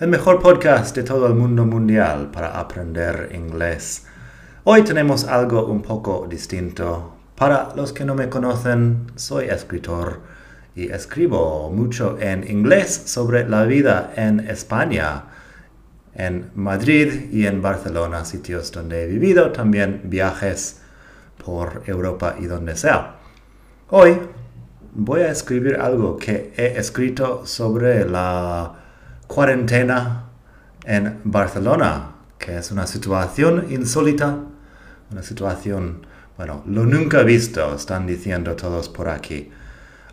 el mejor podcast de todo el mundo mundial para aprender inglés. Hoy tenemos algo un poco distinto. Para los que no me conocen, soy escritor y escribo mucho en inglés sobre la vida en España, en Madrid y en Barcelona, sitios donde he vivido, también viajes por Europa y donde sea. Hoy voy a escribir algo que he escrito sobre la cuarentena en Barcelona, que es una situación insólita, una situación, bueno, lo nunca visto, están diciendo todos por aquí.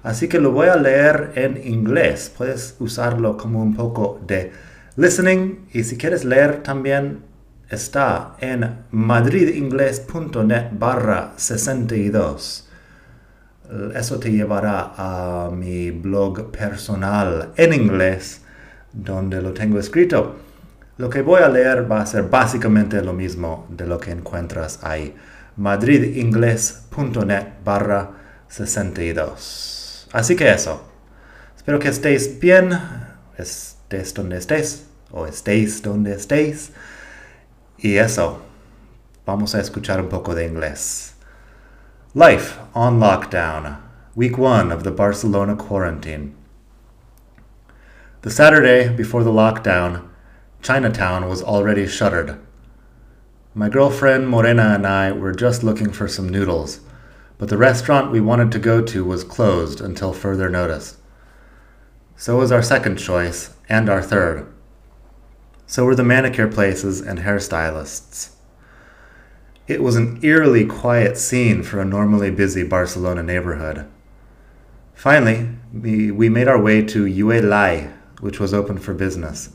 Así que lo voy a leer en inglés. Puedes usarlo como un poco de listening y si quieres leer también está en madridingles.net barra 62. Eso te llevará a mi blog personal en inglés donde lo tengo escrito. Lo que voy a leer va a ser básicamente lo mismo de lo que encuentras ahí. madridingles.net barra 62. Así que eso. Espero que estéis bien, estés donde estés, o estéis donde estéis. Y eso. Vamos a escuchar un poco de inglés. Life on lockdown. Week one of the Barcelona quarantine. The Saturday before the lockdown, Chinatown was already shuttered. My girlfriend Morena and I were just looking for some noodles, but the restaurant we wanted to go to was closed until further notice. So was our second choice, and our third. So were the manicure places and hairstylists. It was an eerily quiet scene for a normally busy Barcelona neighborhood. Finally, we, made our way to Yue Lai, which was open for business.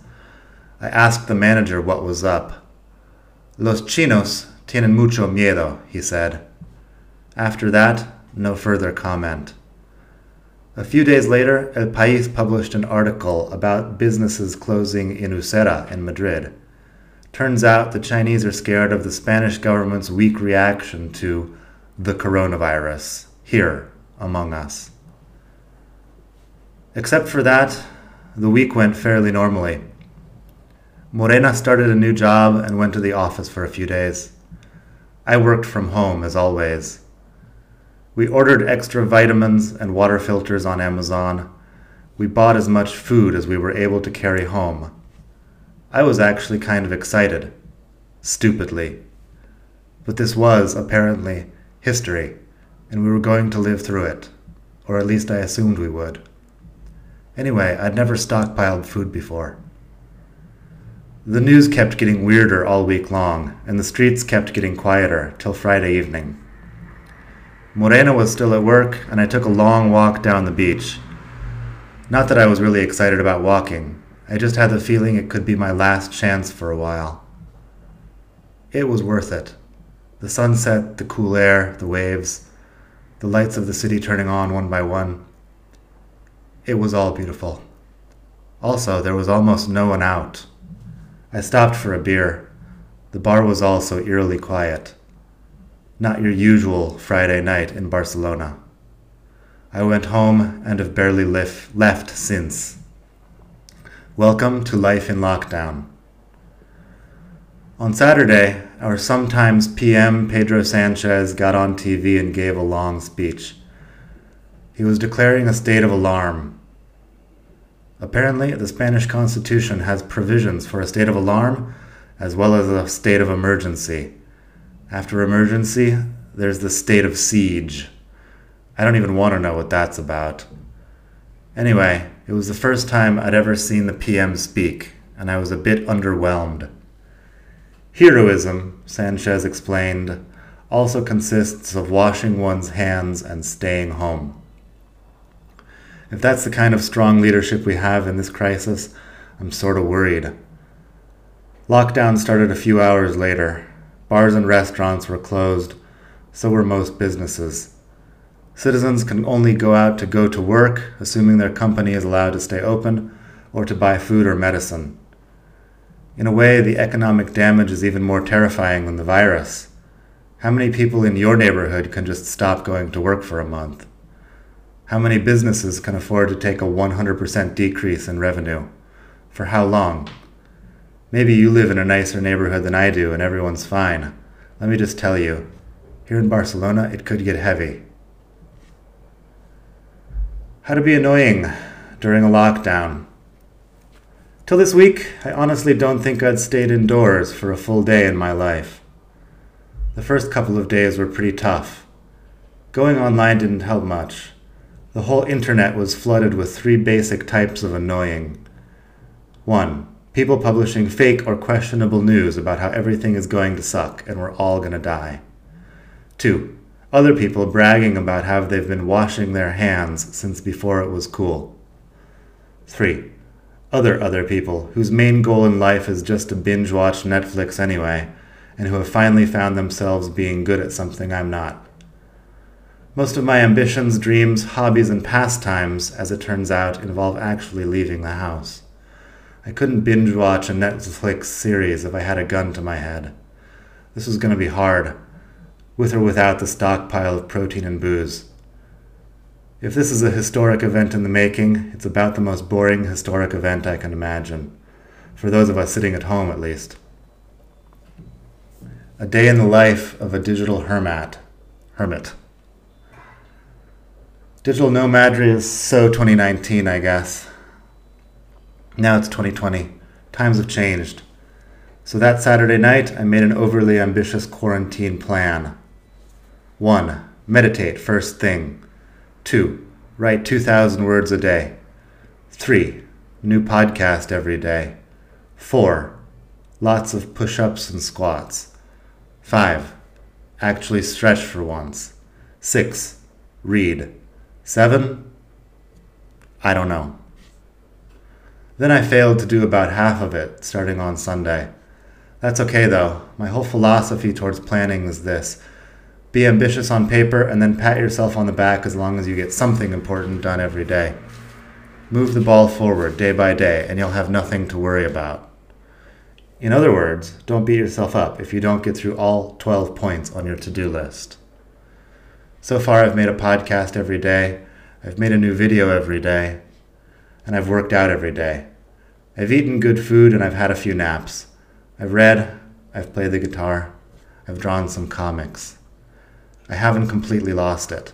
I asked the manager what was up. Los chinos tienen mucho miedo, he said. After that, no further comment. A few days later, El País published an article about businesses closing in Usera in Madrid. Turns out the Chinese are scared of the Spanish government's weak reaction to the coronavirus here among us. Except for that, the week went fairly normally. Morena started a new job and went to the office for a few days. I worked from home, as always. We ordered extra vitamins and water filters on Amazon. We bought as much food as we were able to carry home. I was actually kind of excited. Stupidly. But this was, apparently, history, and we were going to live through it. Or at least I assumed we would. Anyway, I'd never stockpiled food before. The news kept getting weirder all week long, and the streets kept getting quieter till Friday evening. Morena was still at work, and I took a long walk down the beach. Not that I was really excited about walking, I just had the feeling it could be my last chance for a while. It was worth it. The sunset, the cool air, the waves, the lights of the city turning on one by one. It was all beautiful. Also, there was almost no one out. I stopped for a beer. The bar was also eerily quiet. Not your usual Friday night in Barcelona. I went home and have barely lif- left since. Welcome to life in lockdown. On Saturday, our sometimes PM Pedro Sanchez got on TV and gave a long speech. He was declaring a state of alarm. Apparently, the Spanish Constitution has provisions for a state of alarm as well as a state of emergency. After emergency, there's the state of siege. I don't even want to know what that's about. Anyway, it was the first time I'd ever seen the PM speak, and I was a bit underwhelmed. Heroism, Sanchez explained, also consists of washing one's hands and staying home. If that's the kind of strong leadership we have in this crisis, I'm sort of worried. Lockdown started a few hours later. Bars and restaurants were closed, so were most businesses. Citizens can only go out to go to work, assuming their company is allowed to stay open, or to buy food or medicine. In a way, the economic damage is even more terrifying than the virus. How many people in your neighborhood can just stop going to work for a month? How many businesses can afford to take a 100% decrease in revenue? For how long? Maybe you live in a nicer neighborhood than I do and everyone's fine. Let me just tell you, here in Barcelona, it could get heavy. How to be annoying during a lockdown. Till this week, I honestly don't think I'd stayed indoors for a full day in my life. The first couple of days were pretty tough. Going online didn't help much. The whole internet was flooded with three basic types of annoying. 1. People publishing fake or questionable news about how everything is going to suck and we're all going to die. 2. Other people bragging about how they've been washing their hands since before it was cool. 3 other other people whose main goal in life is just to binge watch Netflix anyway, and who have finally found themselves being good at something I'm not. Most of my ambitions, dreams, hobbies, and pastimes, as it turns out, involve actually leaving the house. I couldn't binge watch a Netflix series if I had a gun to my head. This was going to be hard, with or without the stockpile of protein and booze. If this is a historic event in the making, it's about the most boring historic event I can imagine, for those of us sitting at home at least. A day in the life of a digital hermit. Hermit. Digital nomadry is so 2019, I guess. Now it's 2020. Times have changed. So that Saturday night, I made an overly ambitious quarantine plan. 1. Meditate first thing. 2. Write 2,000 words a day. 3. New podcast every day. 4. Lots of push ups and squats. 5. Actually stretch for once. 6. Read. 7. I don't know. Then I failed to do about half of it starting on Sunday. That's okay though. My whole philosophy towards planning is this be ambitious on paper and then pat yourself on the back as long as you get something important done every day. Move the ball forward day by day and you'll have nothing to worry about. In other words, don't beat yourself up if you don't get through all 12 points on your to do list. So far, I've made a podcast every day, I've made a new video every day, and I've worked out every day. I've eaten good food and I've had a few naps. I've read, I've played the guitar, I've drawn some comics. I haven't completely lost it.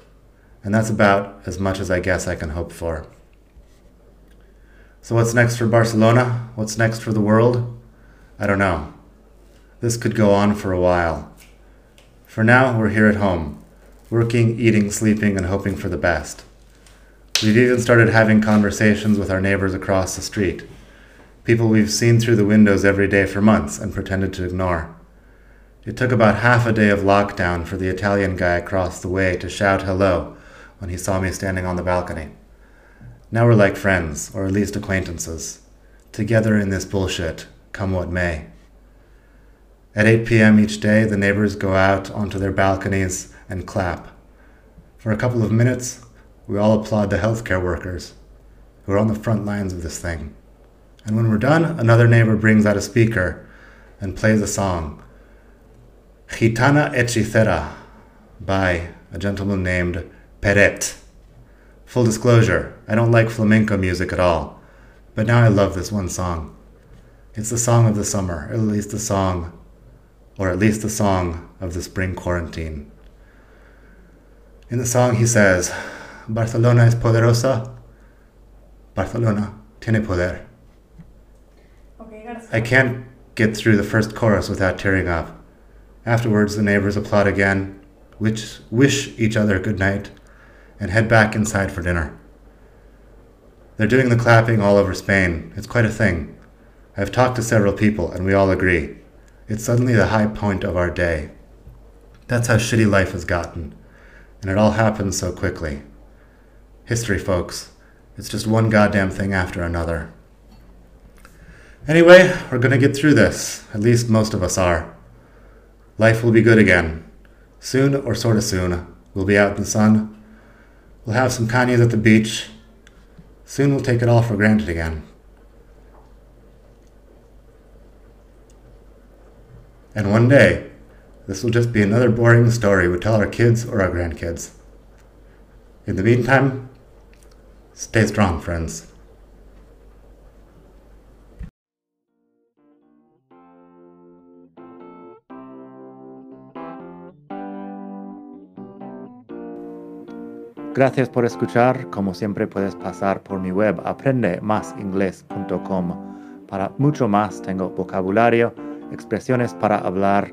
And that's about as much as I guess I can hope for. So, what's next for Barcelona? What's next for the world? I don't know. This could go on for a while. For now, we're here at home, working, eating, sleeping, and hoping for the best. We've even started having conversations with our neighbors across the street, people we've seen through the windows every day for months and pretended to ignore. It took about half a day of lockdown for the Italian guy across the way to shout hello when he saw me standing on the balcony. Now we're like friends, or at least acquaintances, together in this bullshit, come what may. At 8 p.m. each day, the neighbors go out onto their balconies and clap. For a couple of minutes, we all applaud the healthcare workers who are on the front lines of this thing. And when we're done, another neighbor brings out a speaker and plays a song Gitana Hechicera by a gentleman named Peret. Full disclosure, I don't like flamenco music at all, but now I love this one song. It's the song of the summer, or at least the song, or at least the song of the spring quarantine. In the song, he says, Barcelona es poderosa, Barcelona tiene poder. I can't get through the first chorus without tearing up. Afterwards, the neighbors applaud again, wish, wish each other good night, and head back inside for dinner. They're doing the clapping all over Spain. It's quite a thing. I've talked to several people, and we all agree. It's suddenly the high point of our day. That's how shitty life has gotten, and it all happens so quickly. History, folks. It's just one goddamn thing after another. Anyway, we're gonna get through this. At least most of us are. Life will be good again. Soon, or sort of soon, we'll be out in the sun. We'll have some cañas at the beach. Soon we'll take it all for granted again. And one day, this will just be another boring story we tell our kids or our grandkids. In the meantime, stay strong, friends. Gracias por escuchar. Como siempre puedes pasar por mi web aprendemasingles.com. Para mucho más tengo vocabulario, expresiones para hablar,